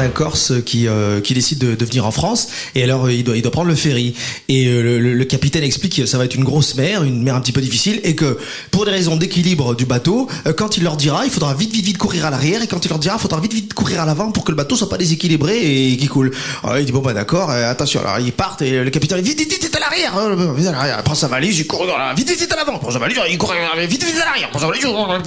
D'un Corse qui, euh, qui décide de, venir en France et alors euh, il doit, il doit prendre le ferry et euh, le, capitaine explique que ça va être une grosse mer, une mer un petit peu difficile et que pour des raisons d'équilibre du bateau, quand il leur dira, il faudra vite vite vite courir à l'arrière et quand il leur dira, il faudra vite vite courir à l'avant pour que le bateau soit pas déséquilibré et qu'il coule. Alors il dit bon bah d'accord, attention. Alors ils partent et le capitaine dit vite vite vite à l'arrière, hein, vite à l'arrière. Sa valise, il court vite vite vite à l'avant, sa valise, il court vite vite à l'arrière,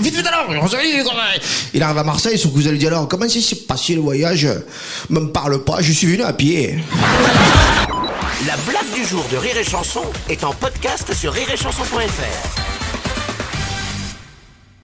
vite vite à valise, il arrive à Marseille, son cousin lui dit alors comment s'est passé le voyage? Me me parle pas, je suis venu à pied. La blague du jour de Rire et Chanson est en podcast sur rireetchanson.fr.